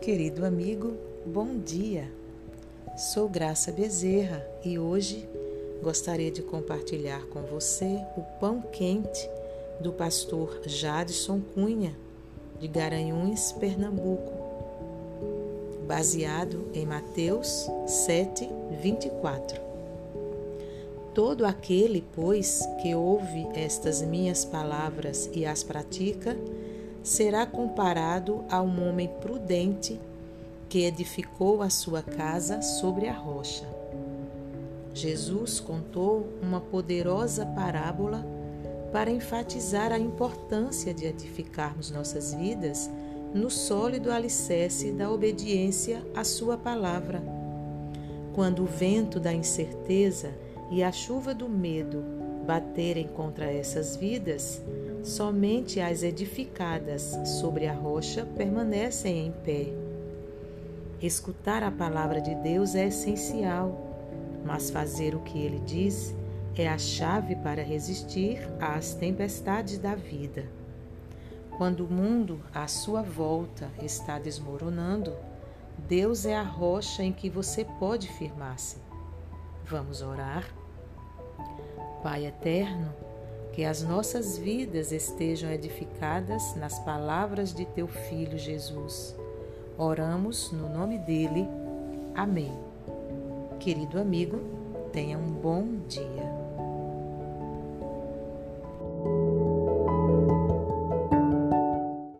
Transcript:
Querido amigo, bom dia. Sou Graça Bezerra e hoje gostaria de compartilhar com você o pão quente do pastor Jadson Cunha, de Garanhuns, Pernambuco, baseado em Mateus 7, 24. Todo aquele, pois, que ouve estas minhas palavras e as pratica, será comparado a um homem prudente que edificou a sua casa sobre a rocha. Jesus contou uma poderosa parábola para enfatizar a importância de edificarmos nossas vidas no sólido alicerce da obediência à Sua palavra. Quando o vento da incerteza e a chuva do medo baterem contra essas vidas, Somente as edificadas sobre a rocha permanecem em pé. Escutar a palavra de Deus é essencial, mas fazer o que ele diz é a chave para resistir às tempestades da vida. Quando o mundo à sua volta está desmoronando, Deus é a rocha em que você pode firmar-se. Vamos orar? Pai eterno, que as nossas vidas estejam edificadas nas palavras de teu Filho Jesus. Oramos no nome dele. Amém. Querido amigo, tenha um bom dia.